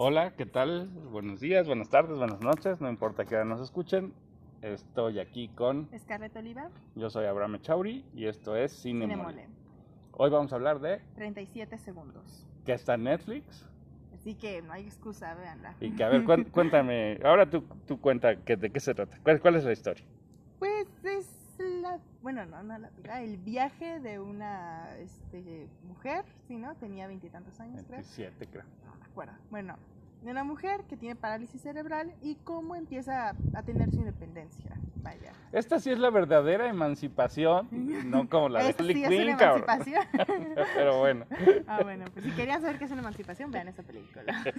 Hola, ¿qué tal? Buenos días, buenas tardes, buenas noches, no importa que nos escuchen. Estoy aquí con. Scarlett Oliva. Yo soy Abraham Echauri y esto es Cine, Mole. Hoy vamos a hablar de 37 segundos. que está en Netflix Así que no hay excusa, véanla. y que, a ver, cuéntame, ahora tú, tú cuenta que, de qué se trata, cuál, cuál es la historia. Bueno, no, no la vida. El viaje de una este, mujer, ¿sí, no? Tenía veintitantos años, creo. 27, creo. No me acuerdo. Bueno, de una mujer que tiene parálisis cerebral y cómo empieza a tener su independencia. Vaya. Esta sí es la verdadera emancipación, no como la de Harley sí Quinn, cabrón. emancipación. Pero bueno. ah, bueno, pues si querían saber qué es una emancipación, vean esa película.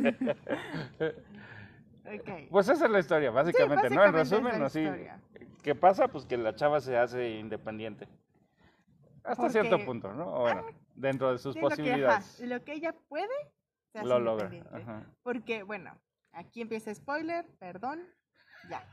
ok. Pues esa es la historia, básicamente, Sí, ¿no? En básicamente es resumen, así. ¿Qué pasa? Pues que la chava se hace independiente. Hasta Porque- cierto punto, ¿no? O Bueno, dentro de sus Sí, lo que, posibilidades. ajá, lo que ella puede, se hace lo logra. Ajá. Porque, bueno, aquí empieza spoiler, perdón, ya.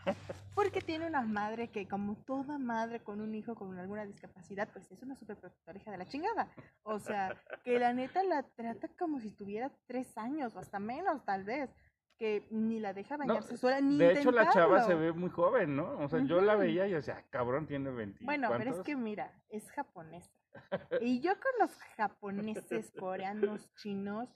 Porque tiene una madre que, como toda madre con un hijo con alguna discapacidad, pues es una super protectora hija de la chingada. O sea, que la neta la trata como si tuviera tres años o hasta menos, tal vez. Que ni la deja bañarse sola, ni De hecho, la chava se ve muy joven, ¿no? O sea, yo la veía y yo decía, "Ah, cabrón, tiene 20. Bueno, pero es ¿cuántos?". que mira, es japonesa. Y yo con los japoneses, coreanos, chinos,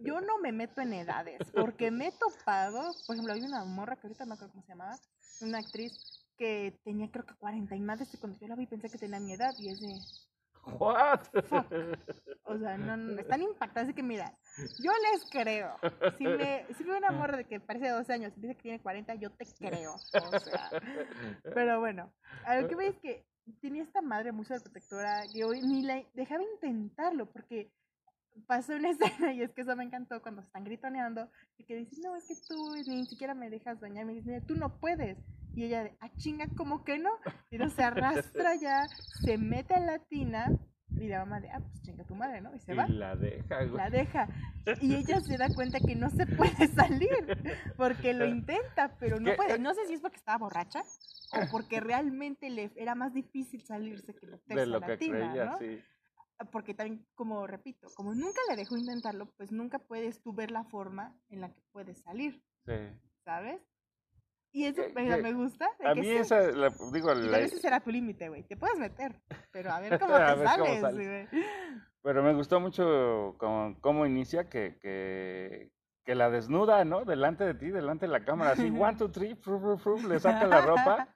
yo no me meto en edades, porque me he topado, por ejemplo, hay una morra que ahorita no creo cómo se llamaba, una actriz que tenía creo que 40 y más de cuando yo la vi pensé que tenía mi edad y es de, ¿What? o sea, no, no, están impactadas, así que mira, yo les creo. Si me si veo una morra de que parece de 12 años y dice que tiene 40, yo te creo. O sea, pero bueno, a lo que veis es que tenía esta madre muy sobreprotectora que hoy ni la dejaba intentarlo porque pasó una escena y es que eso me encantó cuando se están gritoneando y que dice, no, es que tú ni siquiera me dejas bañar, me dice, tú no puedes. Y ella de, ah, chinga, ¿cómo que no? Y no se arrastra ya, se mete a la tina y la mamá de, ah, pues chinga tu madre, ¿no? Y se Y va la deja, güey. la deja. Y ella se da cuenta que no se puede salir porque lo intenta, pero no ¿Qué? puede. No sé si es porque estaba borracha o porque realmente le era más difícil salirse que meterse de lo a la que creía, ¿no? sí. Porque también, como repito, como nunca le dejó intentarlo, pues nunca puedes tú ver la forma en la que puedes salir, sí. ¿sabes? Y eso me, que me gusta. de A que mí sí, esa, la- digo, y la- ese será tu límite, güey. Te puedes meter, pero a ver cómo A te ver sales, sales. güey. pero me gustó mucho cómo, cómo inicia que, que, que la desnuda, ¿no? Delante de ti, delante de la cámara, así, one, two, three, fru, fru, fru, le saca la ropa.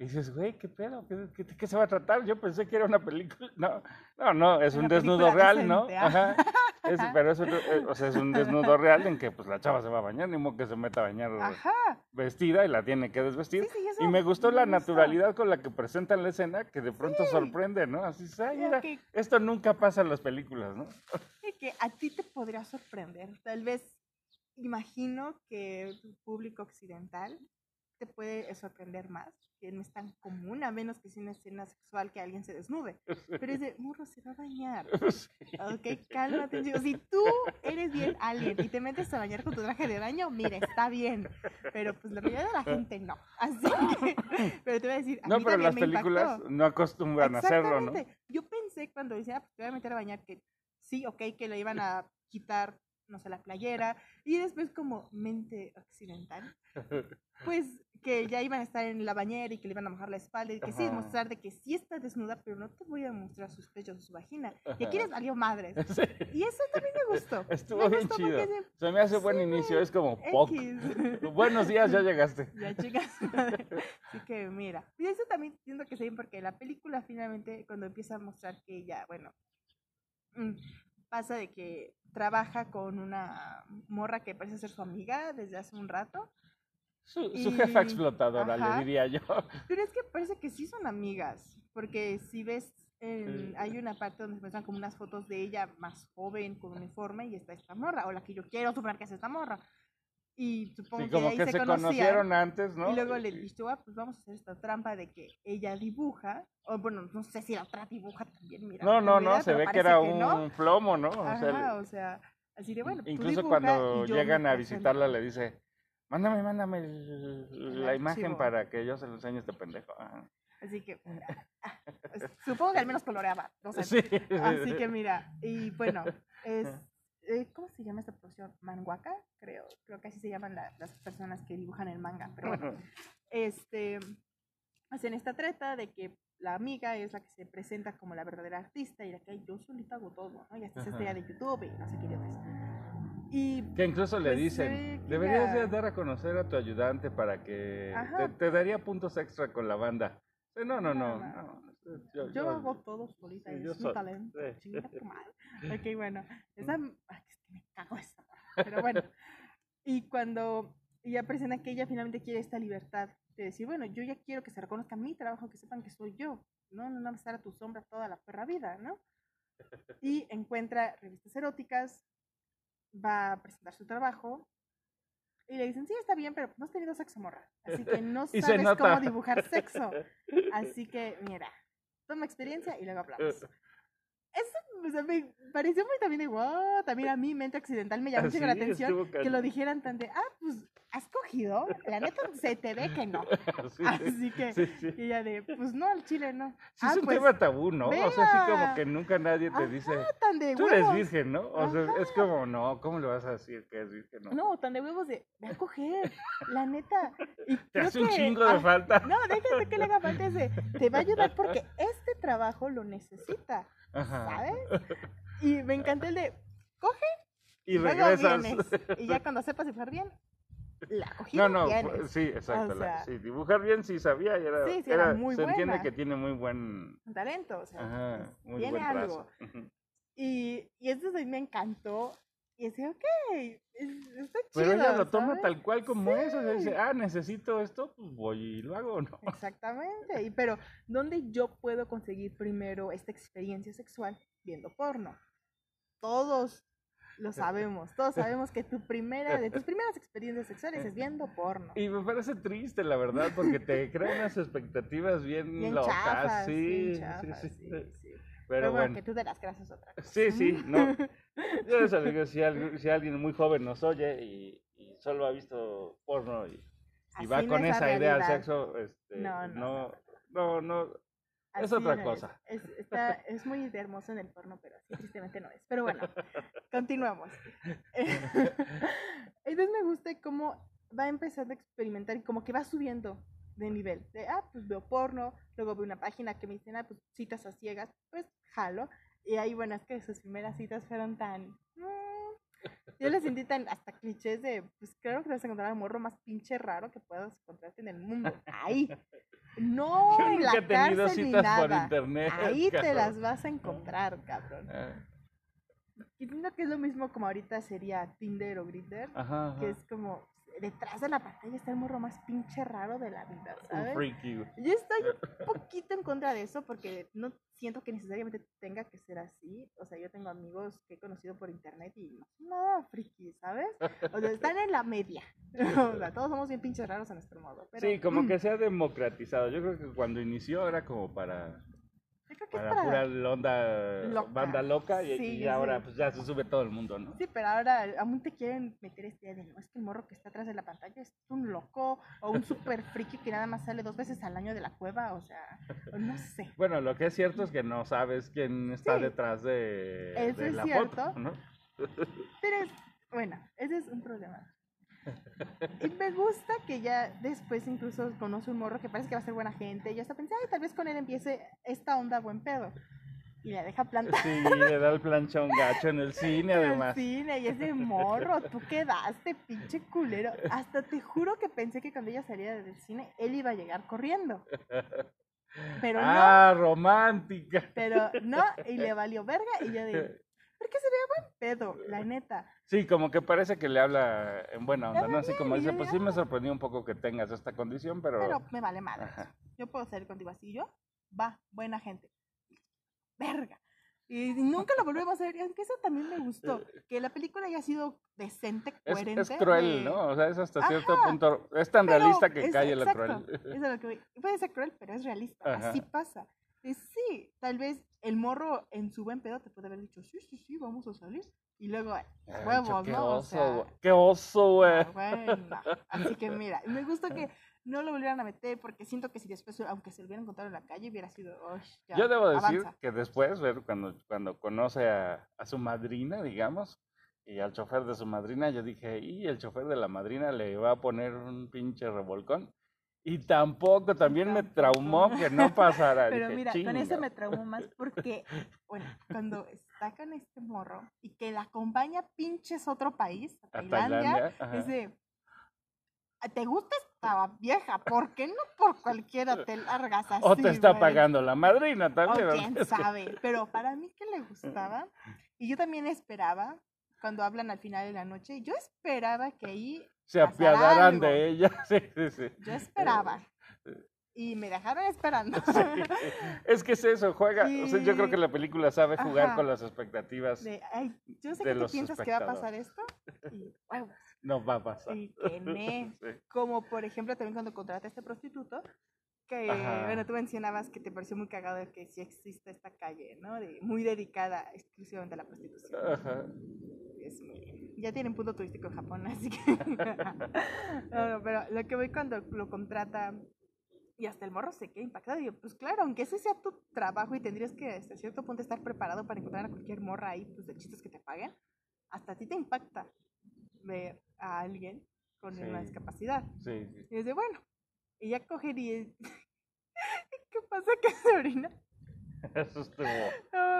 Y dices, güey, ¿qué pedo? ¿Qué, qué, qué se va a tratar? Yo pensé que era una película. No, no, no, es Una un desnudo real, ¿no? ah. Ajá. Es- pero es, eh, o sea, es un desnudo real en que pues la chava se va a bañar, ni modo que se meta a bañar Ajá. vestida y la tiene que desvestir. Sí, sí, eso y me gustó la naturalidad con la que presentan la escena, que de pronto sorprende, ¿no? Así, "Ay, mira, que- esto nunca pasa en las películas, ¿no? que a ti te podría sorprender. Tal vez imagino que tu público occidental te puede sorprender más, que no es tan común, a menos que sea una escena sexual que alguien se desnude. Pero es de, morro, se va a bañar. Ok, cálmate. chico. Si tú eres bien alien y te metes a bañar con tu traje de baño, mira, está bien. Pero pues la mayoría de la gente no. Así que, pero te voy a decir, a No, mí pero las me películas impactó. no acostumbran a hacerlo, ¿no? Yo pensé cuando decía, "Ah, pues te voy a meter a bañar, que sí, ok, que le iban a quitar, no sé, la playera. Y después, como mente occidental, pues que ya iban a estar en la bañera y que le iban a mojar la espalda. Y que sí, Ajá. mostrar de que sí está desnuda, pero no te voy a mostrar sus pechos o su vagina. Y aquí les valió madres. Sí, Y eso también me gustó. Estuvo me bien gustó chido. Se me hace buen Sí, inicio, güey, es como. X. Buenos días, ya llegaste. Ya, chicas. Así que mira. Y eso también siento que se bien porque la película finalmente, cuando empieza a mostrar que ella, bueno, mm, pasa de que trabaja con una morra que parece ser su amiga desde hace un rato. Su, su jefa explotadora, ajá. le diría yo. Pero es que parece que sí son amigas. Porque si ves, en- hay una parte donde se muestran como unas fotos de ella más joven, con uniforme, y está esta morra, o la que yo quiero suponer que es esta morra. Y supongo Sí, que ahí que se, se conocían. conocieron antes, ¿no? Y luego le dije, ah, pues vamos a hacer esta trampa de que ella dibuja, o bueno, no sé si la otra dibuja también, mira. No, no, no, se ve que era un no. plomo, ¿no? O Ajá, sea, o sea, así de bueno. incluso cuando llegan a visitarla le dice, mándame, mándame el- El la imagen archivo". para que yo se lo enseñe a este pendejo. Ajá. Así que, supongo que al menos coloreaba, no sé. Sí, sí, Así sí. que mira, y bueno, es, eh, ¿cómo se llama esta profesión? Manguaca, creo, creo que así se llaman la- las personas que dibujan el manga, pero bueno, este, hacen esta treta de que la amiga es la que se presenta como la verdadera artista y la que "Ay, yo solita hago todo, ¿no? Y hasta se estrella de YouTube y no sé qué idiotas. Y Que incluso le Pues, dicen, eh, deberías ya- dar a conocer a tu ayudante para que te, te daría puntos extra con la banda. No, no. No, no, no. Yo, yo yo- hago todo solita, sí, es mi talento, chinga tu madre. Ok, bueno, esa, ay, es que me cago esa pero bueno. Y cuando ella presenta que ella finalmente quiere esta libertad de decir, bueno, yo ya quiero que se reconozca mi trabajo, que sepan que soy yo, no, no, no estar a tu sombra toda la perra vida, ¿no? Y encuentra revistas eróticas, va a presentar su trabajo y le dicen, sí, está bien, pero no has tenido sexo, morra. Así que no sabes cómo dibujar sexo. Así que, mira, toma experiencia y luego hablamos. O sea, me pareció muy también de wow, también a mí, mente occidental, me llamó mucho la Ah, atención que lo dijeran tan de, ah, pues, ¿has cogido? La neta se te ve que no. Sí, Así que, sí, sí. y ella de, pues no, al chile no. Sí, ah, es un pues, tema tabú, ¿no? O sea, así como que nunca nadie te Ajá, dice, tan de tú eres virgen, ¿no? O sea, es como, no, ¿cómo le vas a decir que es virgen? No, No, tan de huevos de, ve a coger, la neta. Y te creo hace un chingo de ah, falta. No, déjate que le haga falta ese. Te va a ayudar porque este trabajo lo necesita, Ajá. ¿sabes? Y me encantó el de, coge Y regresas. vienes. Y ya cuando sepas dibujar bien, la cogí No, no, vienes. sí, exacto. O la- sea, sí, dibujar bien sí sabía y era, Sí, sí, era era- muy se entiende que tiene muy buen, talento, o sea, ajá, muy tiene buen algo. Y, y mí me encantó. Y decía, ok, es- está chido. Pero ella lo toma ¿sabes? tal cual como es, o sea, dice, Sí. ah, necesito esto, pues voy y lo hago, ¿no? Exactamente. Y, pero, ¿dónde yo puedo conseguir primero esta experiencia sexual? Viendo porno. Todos lo sabemos. Todos sabemos que tu primera, de tus primeras experiencias sexuales es viendo porno. Y me parece triste, la verdad, porque te crea unas expectativas bien, Bien locas, chafas, sí, bien sí, chafas, sí, sí, sí. Pero, Pero bueno, bueno, que tú te las creas es otra cosa. sí, sí, no. Yo les digo, si, alguien- si alguien muy joven nos oye y, y solo ha visto porno y, va con es esa idea al sexo, este, No, no, no, no, no, es otra no cosa. Es, está, es muy hermoso en el porno, pero así tristemente no es. Pero bueno, continuamos. Entonces me gusta cómo va empezando a experimentar y como que va subiendo de nivel. De, ah, pues veo porno, luego veo una página que me dicen, ah, pues citas a ciegas, pues jalo. Y ahí, bueno, es que sus primeras citas fueron tan... mm, yo las sentí tan hasta clichés de, pues creo que vas a encontrar al morro más pinche raro que puedas encontrarte en el mundo. Ahí. No Yo en nunca la he tenido cárcel ni por nada. internet. Ahí te cabrón. las vas a encontrar, cabrón. Ah, Y siento que es lo mismo como ahorita sería Tinder o Grindr, Ajá, que es como detrás de la pantalla está el morro más pinche raro de la vida, ¿sabes? freaky. Yo estoy un poquito en contra de eso porque no siento que necesariamente tenga que ser así. O sea, yo tengo amigos que he conocido por internet y no son nada friki, ¿sabes? O sea, están en la media. O sea, todos somos bien pinches raros a nuestro modo. Pero, Sí, como que se ha democratizado. Yo creo que cuando inició era como para, que es para pura onda, Loca. banda loca y, Sí, y yo ahora pues ya se sube todo el mundo, ¿no? Sí, pero ahora aún te quieren meter este idea de no, es que el morro que está atrás de la pantalla es un loco o un super friki que nada más sale dos veces al año de la cueva, o sea, no sé. Bueno, lo que es cierto es que no sabes quién está Sí. detrás de, Eso de es la cierto. foto, ¿no? Pero es, bueno, ese es un problema. Y me gusta que ya después incluso conoce un morro que parece que va a ser buena gente. Y yo hasta pensé, ay, tal vez con él empiece esta onda buen pedo. Y le deja plantar Sí, le da el planchón gacho en el cine, en el además. cine y es de morro, tú quedaste, pinche culero. Hasta te juro que pensé que cuando ella salía del cine, él iba a llegar corriendo. Pero no, ah, romántica. pero no, y le valió verga y yo de, ¿por qué se ve buen pedo? La neta. Sí, como que parece que le habla en buena onda, ¿no? Así como dice, pues sí me sorprendió un poco que tengas esta condición, pero... Pero me vale madre. Ajá. Yo puedo salir contigo así, yo, va, buena gente. Verga. Y nunca lo volvemos a ver. Es que eso también me gustó. Que la película haya sido decente, Es, coherente. es cruel, de- ¿no? O sea, es hasta cierto Ajá, punto... Es tan Pero realista que es- cae la cruel. es lo que voy. Puede ser cruel, pero es realista. Ajá. Así pasa. Y sí, tal vez el morro en su buen pedo te puede haber dicho, sí, sí, sí, vamos a salir. Y luego, huevos, qué ¿no? O oso, sea, güey. Qué oso, güey. Ah, bueno, así que mira, me gusta que no lo volvieran a meter porque siento que si después, aunque se lo hubieran encontrado en la calle, hubiera sido, "Uy, ya, Yo debo decir avanza". que después, ver, cuando, cuando conoce a, a su madrina, digamos, y al chofer de su madrina, yo dije, y el chofer de la madrina le va a poner un pinche revolcón. Y tampoco, también me traumó que no pasara. Pero Dije, mira, con eso me traumó más porque, bueno, cuando con este morro y que la acompaña pinches otro país, a Tailandia, Tailandia, dice, "¿Ah, ¿te gusta esta vieja? ¿Por qué no por cualquiera te largas así? O te está güey?" pagando la madrina O también. ¿no? quién sabe, pero para mí que le gustaba, y yo también esperaba, cuando hablan al final de la noche, yo esperaba que ahí, se apiadarán algo. de ella. Sí, sí, sí. yo esperaba, y me dejaron esperando. Es que es eso, juega. o sea, yo creo que la película sabe jugar Ajá. con las expectativas. De, ay, yo sé de que tú piensas que va a pasar esto, y huevos, No va a pasar. y que. Sí. Como por ejemplo también cuando contrata a este prostituto, que Ajá. bueno, tú mencionabas que te pareció muy cagado el que sí existe esta calle, ¿no? De, muy dedicada exclusivamente a la prostitución. Ajá. Es muy- ya tienen punto turístico en Japón, así que... no, no, pero lo que voy cuando lo contrata y hasta el morro se queda impactado. Y yo, pues claro, aunque ese sea tu trabajo y tendrías que hasta cierto punto estar preparado para encontrar a cualquier morra ahí, pues de chistes que te paguen, hasta a ti te impacta ver a alguien con una Sí. discapacidad. Sí, sí. Y dice, bueno, y ya coger y... ¿Qué pasa que se orina? Eso estuvo. No,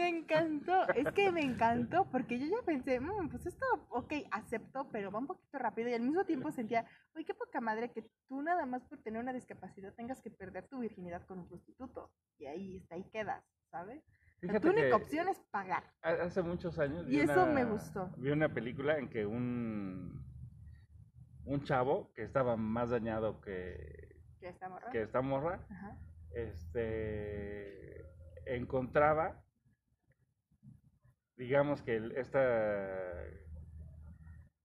me, me encantó, es que me encantó porque yo ya pensé, "Mm, pues esto, ok, acepto, pero va un poquito rápido y al mismo tiempo sentía, oye, qué poca madre que tú nada más por tener una discapacidad tengas que perder tu virginidad con un prostituto y ahí, hasta ahí quedas, ¿sabes? Fíjate tu única opción es pagar. ha- hace muchos años. Y vi eso me una- gustó. Vi una película en que un. Un chavo que estaba más dañado que, Que está morra. que esta morra. Este encontraba digamos que esta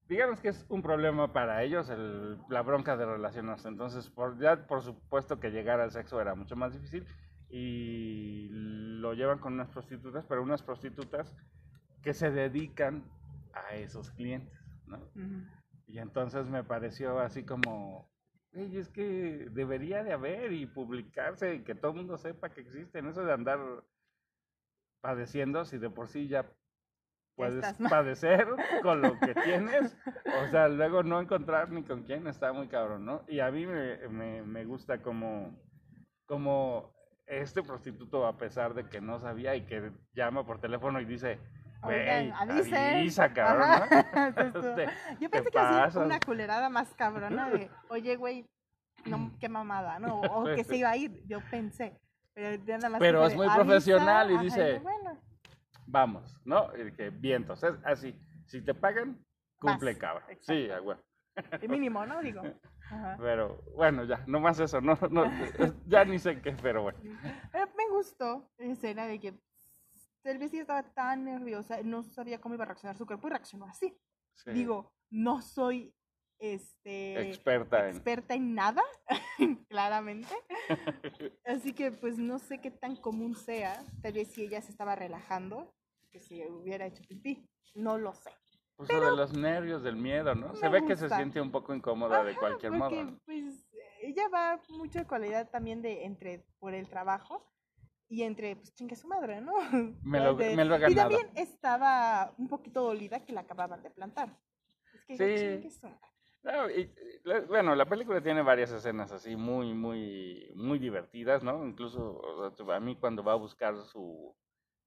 digamos que es un problema para ellos el- la bronca de relacionarse entonces por ya por supuesto que llegar al sexo era mucho más difícil y lo llevan con unas prostitutas pero unas prostitutas que se dedican a esos clientes ¿no? Y entonces me pareció así como, "Ey, es que debería de haber y publicarse y que todo el mundo sepa que existen. Eso de andar padeciendo, si de por sí ya puedes padecer con lo que tienes, o sea, luego no encontrar ni con quién está muy cabrón, ¿no? Y a mí me, me, me gusta como, como este prostituto, a pesar de que no sabía y que llama por teléfono y dice, güey, avisa, cabrón, ¿no? Ajá, Este, Yo te pensé que hacía una culerada más cabrona de, oye, güey, no, qué mamada, ¿no? O que se iba a ir, yo pensé. Pero, nada más Pero es de, muy "Avisa", profesional y ajá, dice- yo, bueno, vamos, ¿no? Y que vientos, es así. Si te pagan, cumple, Vas, exacto. Sí, a huevo. el mínimo, ¿no? Digo. Ajá. Pero bueno, ya, no más eso, no, no, ya ni sé qué, pero bueno. Pero me gustó la escena de que ella estaba tan nerviosa, no sabía cómo iba a reaccionar su cuerpo y reaccionó así. Sí. Digo, no soy este experta en. experta en nada, claramente. Así que pues no sé qué tan común sea. Tal vez si ella se estaba relajando, que si hubiera hecho pipí. No lo sé. Pues lo de los nervios, del miedo, ¿no? Se ve que se gusta. siente un poco incómoda de Ajá, cualquier porque, modo. pues ella va mucho de cualidad también de entre por el trabajo y entre pues chingue su madre, ¿no? Me lo- De- me lo Y ganado. también estaba un poquito dolida que la acababan de plantar. Es que Sí. chingue su madre. No, y, bueno, la película tiene varias escenas así muy, muy, muy divertidas, ¿no? Incluso o sea, a mí cuando va a buscar su,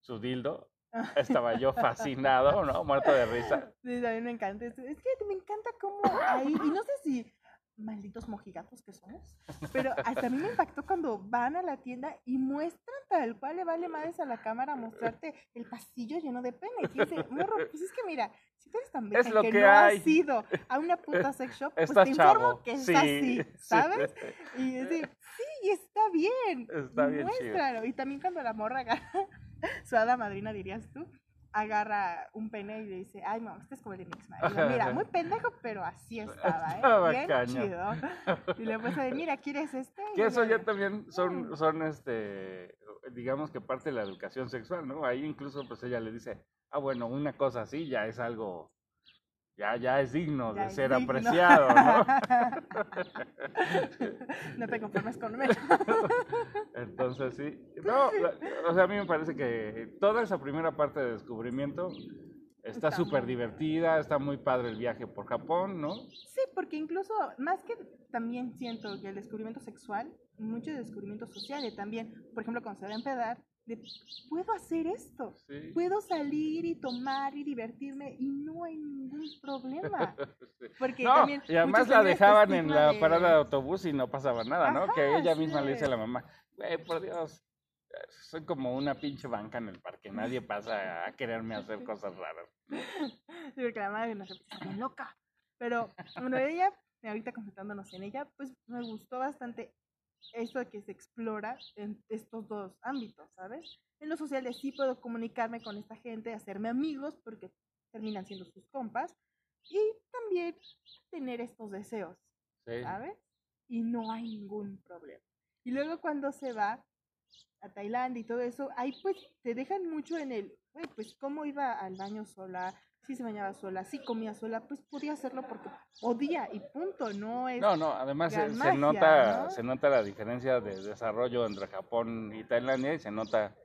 su dildo, estaba yo fascinado, ¿no? Muerto de risa. Sí, a mí me encanta. Es que me encanta cómo ahí, y no sé si malditos mojigatos que somos, pero hasta a mí me impactó cuando van a la tienda y muestran tal cual le vale madres a la cámara mostrarte el pasillo lleno de pene. Y dice, morro, pues es que mira, si tú eres tan Es virgen lo que, que no hay. has ido a una puta sex shop, pues Está te informo chavo. que es sí, así, sí, ¿sabes? Y es de, sí, y está bien. Está bien chido. Muéstralo. Y también cuando la morra agarra, su hada madrina dirías tú, agarra un pene y le dice, ay, mamá, este es como el de mi ex marido". Ajá, Mira, muy pendejo, pero así estaba, Estaba ¿eh? Bien cañón. chido. Y le puse de, mira, ¿quieres este? Y Que eso ya también son, "Mm". son este, digamos que parte de la educación sexual, ¿no? Ahí incluso pues ella le dice, ah, bueno, una cosa así ya es algo, ya, ya es digno Ya de es ser digno. apreciado, ¿no? no te conformes con menos. Entonces sí, no, o sea, a mí me parece que toda esa primera parte de descubrimiento Está súper divertida, está muy padre el viaje por Japón, ¿no? Sí, porque incluso, más que también siento que el descubrimiento sexual, mucho de descubrimiento social y también, por ejemplo, cuando se va a empedar, de, puedo hacer esto, Sí. puedo salir y tomar y divertirme y no hay ningún problema. Porque No, también y además la dejaban en la de- parada de autobús y no pasaba nada, ¿no? que ella misma le dice a la mamá, güey, por Dios, soy como una pinche banca en el parque, nadie pasa a quererme hacer cosas raras. Sí, porque la madre nos loca. Pero bueno, ella, ahorita concentrándonos en ella, pues me gustó bastante esto de que se explora en estos dos ámbitos, ¿sabes? En lo social sí puedo comunicarme con esta gente, hacerme amigos, porque terminan siendo sus compas, y también tener estos deseos, Sí. ¿sabes? Y no hay ningún problema. Y luego cuando se va a Tailandia y todo eso, ahí pues te dejan mucho en el, pues cómo iba al baño sola, si se bañaba sola, si comía sola, pues podía hacerlo porque podía y punto, no es... No, no, además se, gran se nota, ¿no? se nota la diferencia de desarrollo entre Japón y Tailandia y se nota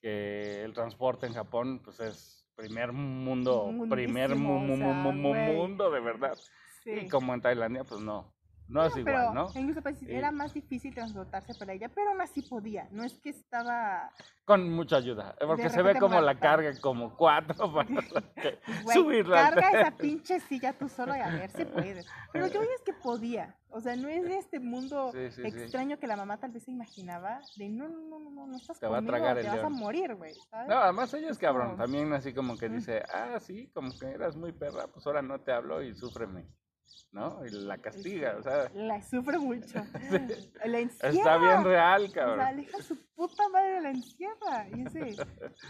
que el transporte en Japón pues es primer mundo, primer mu- Mundísimo, o mu- sea, mu- mu- güey. mundo de verdad. sí. Y como en Tailandia pues no, no es pero igual, ¿no? incluso pues, Y- era más difícil transportarse para ella, pero aún así podía, no es que estaba... Con mucha ayuda, porque se ve como la carga como cuatro para que- Güey, subirla. carga esa pinche silla tú solo y a ver si puedes. Pero yo es que podía. O sea, no es de este mundo Sí, sí, sí. extraño que la mamá tal vez se imaginaba. De no, no, no, no, no, no estás Te va a conmigo, el te vas a morir, güey. No, además ella es cabrón, también así como que dice, ah, sí, como que eras muy perra, pues ahora no te hablo y súfreme, ¿no? Y la castiga, o sea, La sufre mucho. Sí. La encierra. está bien real, O sea, cabrón. le deja su puta madre la encierra. Y ese,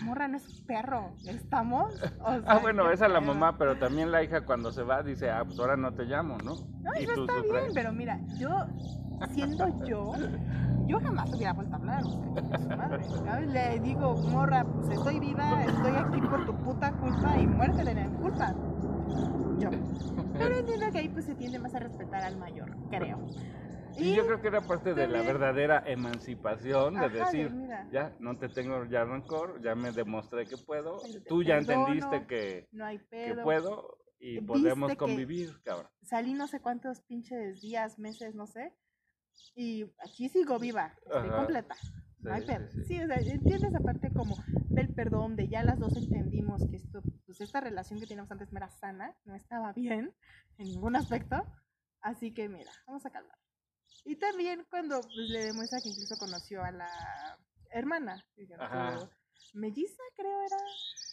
morra no es un perro. ¿Estamos? O Ah, bueno, esa la pedo. mamá, pero también la hija cuando se va dice, ah, pues ahora no te llamo, ¿no? No, y eso tú está sufres. bien, pero mira, yo, siendo yo, yo jamás hubiera vuelto a hablar, o sea, su madre. Le digo, morra, pues estoy viva, estoy aquí por tu puta culpa y muerte de mi culpa. Yo. Pero entiendo que ahí pues se tiende más a respetar al mayor, creo. Y yo creo que era parte de la verdadera emancipación, de Ajá, decir, mira. ya, no te tengo ya rencor, ya me demostré que puedo, tú ya perdono, entendiste que, no hay que puedo y podemos convivir, cabrón. Salí no sé cuántos pinches días, meses, no sé. Y aquí sigo viva, estoy Ajá. completa. No hay Sí, pedo. sí, sí. Sí, o sea, entiendes aparte como del perdón, de ya las dos entendimos que esto, pues esta relación que teníamos antes no era sana, no estaba bien en ningún aspecto. Así que mira, vamos a calmar. Y también cuando pues, le demuestra que incluso conoció a la hermana, digamos, Ajá. melliza creo era.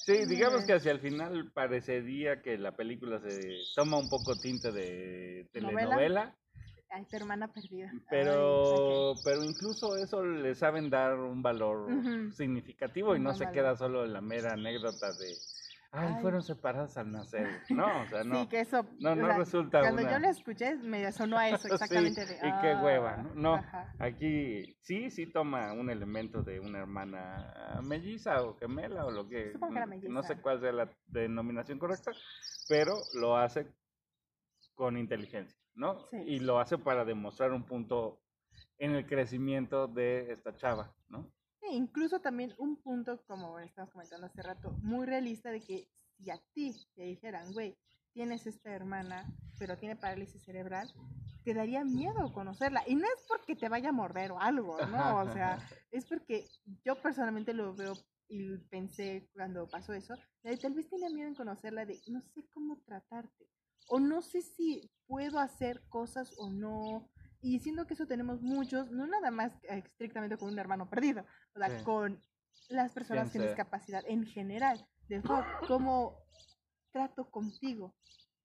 Sí, digamos que hacia el final parecería que la película se toma un poco tinte de ¿Novela? Ay, tu hermana perdida. Ay, pero, pero incluso eso le saben dar un valor significativo y no se valor. queda solo en la mera anécdota de, ay, Ay. fueron separadas al nacer. No, o sea, no. Sí, que eso. no, o no sea, resulta Cuando una- yo lo escuché, me sonó a eso Sí, exactamente. y qué hueva, ah, ¿no? No, ajá. aquí sí, sí toma un elemento de una hermana melliza o gemela o lo que, Supongo que era no melliza. sé cuál sea la denominación correcta, pero lo hace con inteligencia, ¿no? Sí. Y lo hace para demostrar un punto en el crecimiento de esta chava, ¿no? E incluso también un punto, como estábamos comentando hace rato, muy realista de que si a ti te dijeran, güey, tienes esta hermana, pero tiene parálisis cerebral, te daría miedo conocerla. Y no es porque te vaya a morder o algo, ¿no? O sea, es porque yo personalmente lo veo y pensé cuando pasó eso, tal vez tenía miedo en conocerla de no sé cómo tratarte o no sé si puedo hacer cosas o no. Y siendo que eso tenemos muchos, no nada más eh, estrictamente con un hermano perdido, o sea, Sí. con las personas con discapacidad en general, de cómo trato contigo,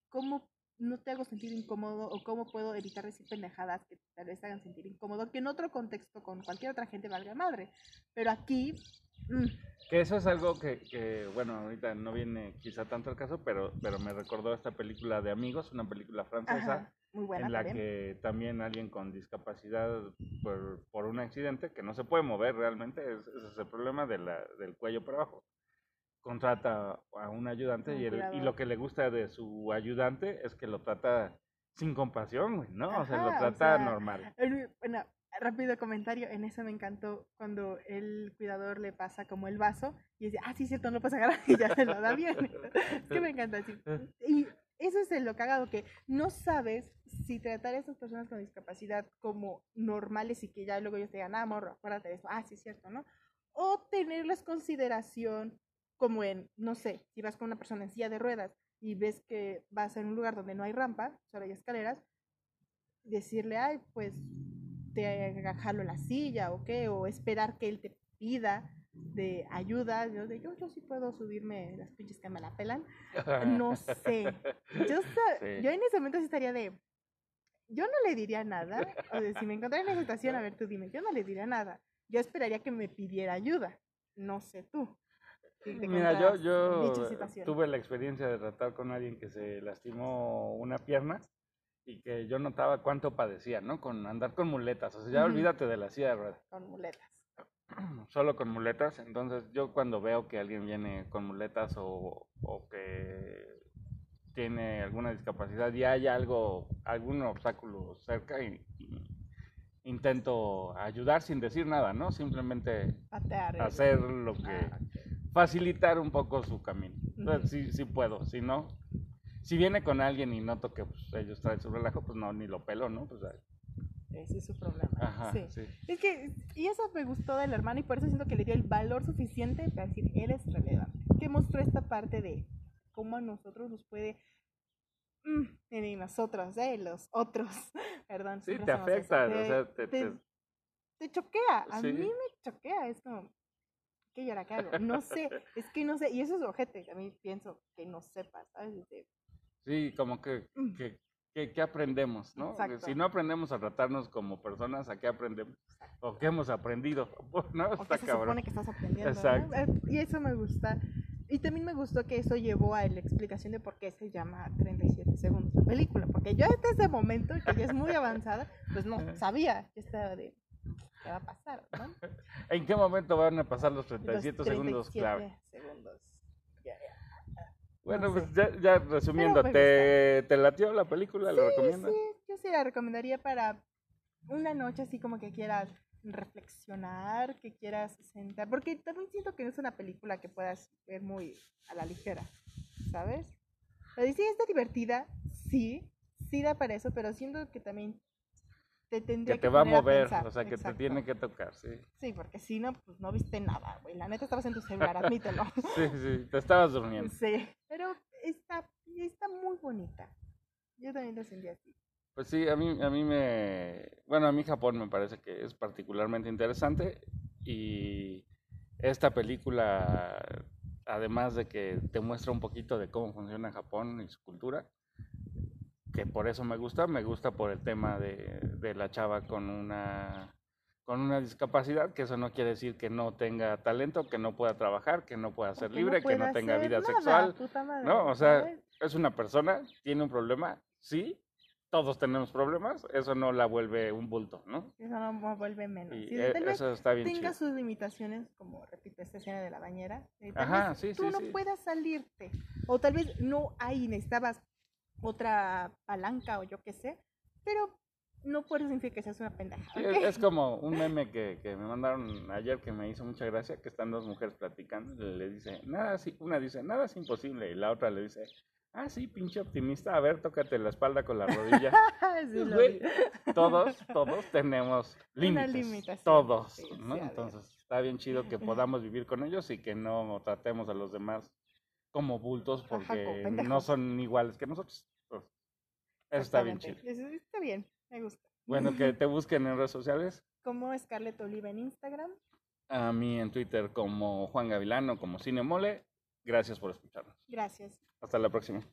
cómo no te hago sentir incómodo o cómo puedo evitar decir pendejadas que tal vez te hagan sentir incómodo, que en otro contexto con cualquier otra gente valga madre. Pero aquí, mm, Que eso es algo que, que, bueno, ahorita no viene quizá tanto al caso, pero, pero me recordó esta película de Amigos, una película francesa. ajá, muy buena en la también. que también alguien con discapacidad por, por un accidente, que no se puede mover realmente, es- ese es el problema de la, del cuello para abajo, contrata a un ayudante Un y, el- y lo que le gusta de su ayudante es que lo trata sin compasión, ¿no? o sea, lo Ajá, o trata sea, normal. El- Bueno, rápido comentario, en eso me encantó cuando el cuidador le pasa como el vaso y dice, ah, sí, cierto, no lo puedes agarrar y ya se lo da bien. es que me encanta así. Y eso es lo cagado, que no sabes si tratar a esas personas con discapacidad como normales y que ya luego ellos te digan, ah, morro, acuérdate de eso, ah, sí, cierto, ¿no? O tenerles consideración como en, no sé, si vas con una persona en silla de ruedas y ves que vas en un lugar donde no hay rampa, solo hay escaleras, decirle, ay, pues te jalo la silla o qué, o esperar que él te pida de ayuda, yo, de, yo, yo sí puedo subirme las pinches que me la pelan, no sé. Yo, yo en ese momento sí estaría de, yo no le diría nada, o sea, si me encontrara en esa situación, a ver, tú dime, yo no le diría nada, yo esperaría que me pidiera ayuda, no sé tú. Mira, yo, yo tuve la experiencia de tratar con alguien que se lastimó una pierna y que yo notaba cuánto padecía, ¿no? Con andar con muletas, o sea, ya olvídate de la silla de ruedas. Con muletas. Solo con muletas, entonces yo cuando veo que alguien viene con muletas o, o que tiene alguna discapacidad y hay algo, algún obstáculo cerca y, intento ayudar sin decir nada, ¿no? Simplemente hacer lo que, ah, facilitar un poco su camino. Entonces, sí, sí puedo, si no, si viene con alguien y noto que pues, ellos traen su relajo, pues no, ni lo pelo, ¿no? Pues, ese es su problema. Ajá, sí. Es que, y eso me gustó del hermano y por eso siento que le dio el valor suficiente para decir, eres relevante. Que mostró esta parte de cómo a nosotros nos puede mm, en nosotros, ¿eh? Los otros, perdón. Sí, te afecta, o sea, te, te, choquea, a mí me choquea, es como, ¿qué llora qué hago? No sé, es que no sé, y eso es ojete, a mí pienso que no sepas, ¿sabes? Sí, como que, mm. que, que, aprendemos, ¿no? Si no aprendemos a tratarnos como personas, ¿a qué aprendemos? ¿O qué hemos aprendido? ¿No? Está se supone que estás aprendiendo, Exacto. Eh, y eso me gusta. Y también me gustó que eso llevó a la explicación de por qué se llama 37 segundos la película. Porque yo hasta ese momento, que ya es muy avanzada, pues no sabía que estaba de qué va a pasar, ¿no? ¿En qué momento van a pasar los 37, los 37 segundos clave? segundos. Bueno, pues ya, ya resumiendo, ¿te, ¿te, latió la película? ¿La recomiendas? Sí, yo sí la recomendaría para una noche así como que quieras reflexionar, que quieras sentar, porque también siento que no es una película que puedas ver muy a la ligera, ¿sabes? La sí está divertida, sí, sí da para eso, pero siento que también te tendría que, te va a mover, o sea, que te tiene que tocar, sí. Sí, porque si no, pues no viste nada, güey. La neta estabas en tu celular, admítelo. sí, sí, te estabas durmiendo. Sí, pero está, está muy bonita. Yo también la sentí así. Pues sí, a mí, a mí me... Bueno, a mí Japón me parece que es particularmente interesante y esta película, además de que te muestra un poquito de cómo funciona Japón y su cultura, que por eso me gusta, me gusta por el tema de, de la chava con una con una discapacidad, que eso no quiere decir que no tenga talento, que no pueda trabajar, que no pueda ser libre, que no tenga vida sexual. no, o sea, es una persona, tiene un problema, sí, todos tenemos problemas, eso no la vuelve un bulto, ¿no? Eso no la vuelve menos. Y e, eso está bien tenga sus limitaciones, como repito, esta escena de la bañera. Eh, Ajá, sí, tú no puedas salirte, o tal vez no hay, necesitabas otra palanca o yo qué sé, pero no puede significar que seas una pendeja. es, como un meme que, que, me mandaron ayer que me hizo mucha gracia, que están dos mujeres platicando, le dice, nada, una dice, nada es imposible, y la otra le dice, ah, sí, pinche optimista, a ver, tócate la espalda con la rodilla. Pues, todos, todos tenemos límites, todos, ¿no? Entonces, está bien chido que podamos vivir con ellos y que no tratemos a los demás como bultos porque no son iguales que nosotros. Eso está bien chido. está bien, me gusta. Bueno, que te busquen en redes sociales. Como Scarlett Oliva en Instagram. A mí en Twitter como Juan Gavilano, como Cinemole. Gracias por escucharnos. Gracias. Hasta la próxima.